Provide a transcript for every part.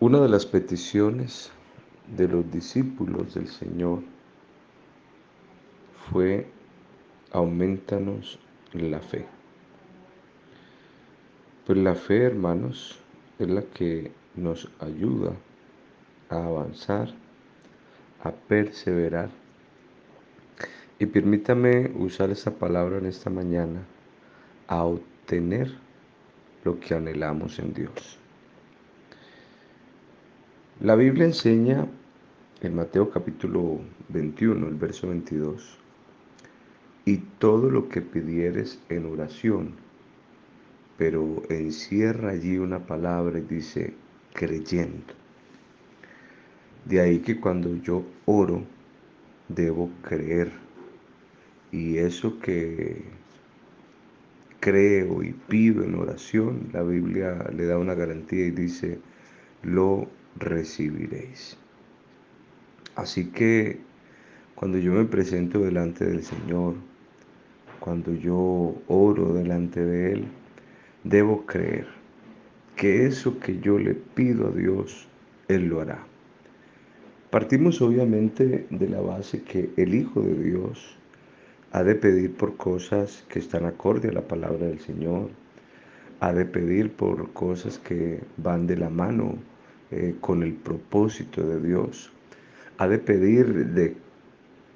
Una de las peticiones de los discípulos del Señor fue aumentanos la fe. Pues la fe, hermanos, es la que nos ayuda a avanzar, a perseverar. Y permítame usar esa palabra en esta mañana, a obtener lo que anhelamos en Dios. La Biblia enseña en Mateo capítulo 21, el verso 22, y todo lo que pidieres en oración, pero encierra allí una palabra y dice, creyendo. De ahí que cuando yo oro, debo creer. Y eso que creo y pido en oración, la Biblia le da una garantía y dice, lo recibiréis. Así que cuando yo me presento delante del Señor, cuando yo oro delante de Él, debo creer que eso que yo le pido a Dios, Él lo hará. Partimos obviamente de la base que el Hijo de Dios ha de pedir por cosas que están acorde a la palabra del Señor, ha de pedir por cosas que van de la mano eh, con el propósito de Dios. Ha de pedir de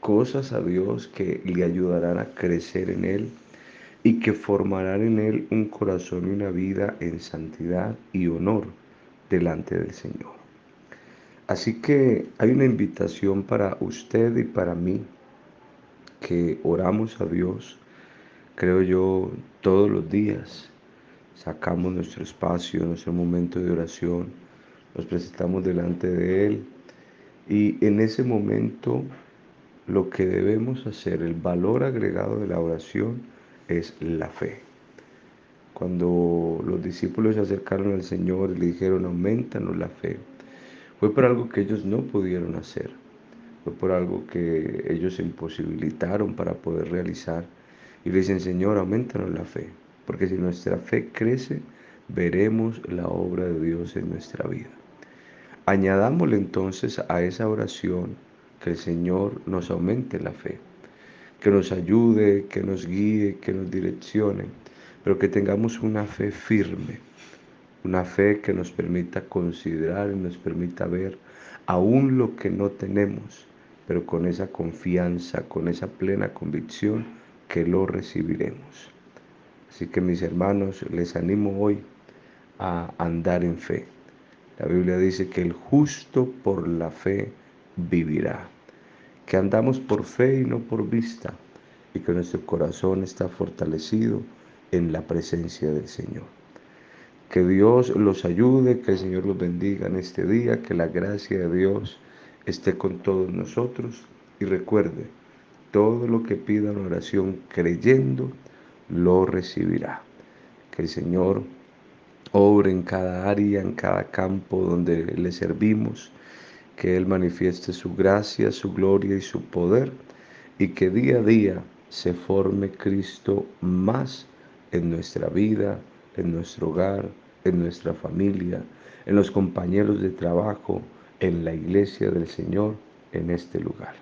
cosas a Dios que le ayudarán a crecer en Él y que formarán en Él un corazón y una vida en santidad y honor delante del Señor. Así que hay una invitación para usted y para mí que oramos a Dios, creo yo, todos los días. Sacamos nuestro espacio, nuestro momento de oración nos presentamos delante de Él y en ese momento lo que debemos hacer, el valor agregado de la oración es la fe. Cuando los discípulos se acercaron al Señor y le dijeron, aumentanos la fe, fue por algo que ellos no pudieron hacer, fue por algo que ellos se imposibilitaron para poder realizar. Y le dicen, Señor, aumentanos la fe, porque si nuestra fe crece, veremos la obra de Dios en nuestra vida. Añadámosle entonces a esa oración que el Señor nos aumente la fe, que nos ayude, que nos guíe, que nos direccione, pero que tengamos una fe firme, una fe que nos permita considerar y nos permita ver aún lo que no tenemos, pero con esa confianza, con esa plena convicción que lo recibiremos. Así que mis hermanos, les animo hoy a andar en fe la Biblia dice que el justo por la fe vivirá, que andamos por fe y no por vista, y que nuestro corazón está fortalecido en la presencia del Señor. Que Dios los ayude, que el Señor los bendiga en este día, que la gracia de Dios esté con todos nosotros y recuerde, todo lo que pida en oración creyendo, lo recibirá. Que el Señor obre en cada área, en cada campo donde le servimos, que Él manifieste su gracia, su gloria y su poder, y que día a día se forme Cristo más en nuestra vida, en nuestro hogar, en nuestra familia, en los compañeros de trabajo, en la iglesia del Señor, en este lugar.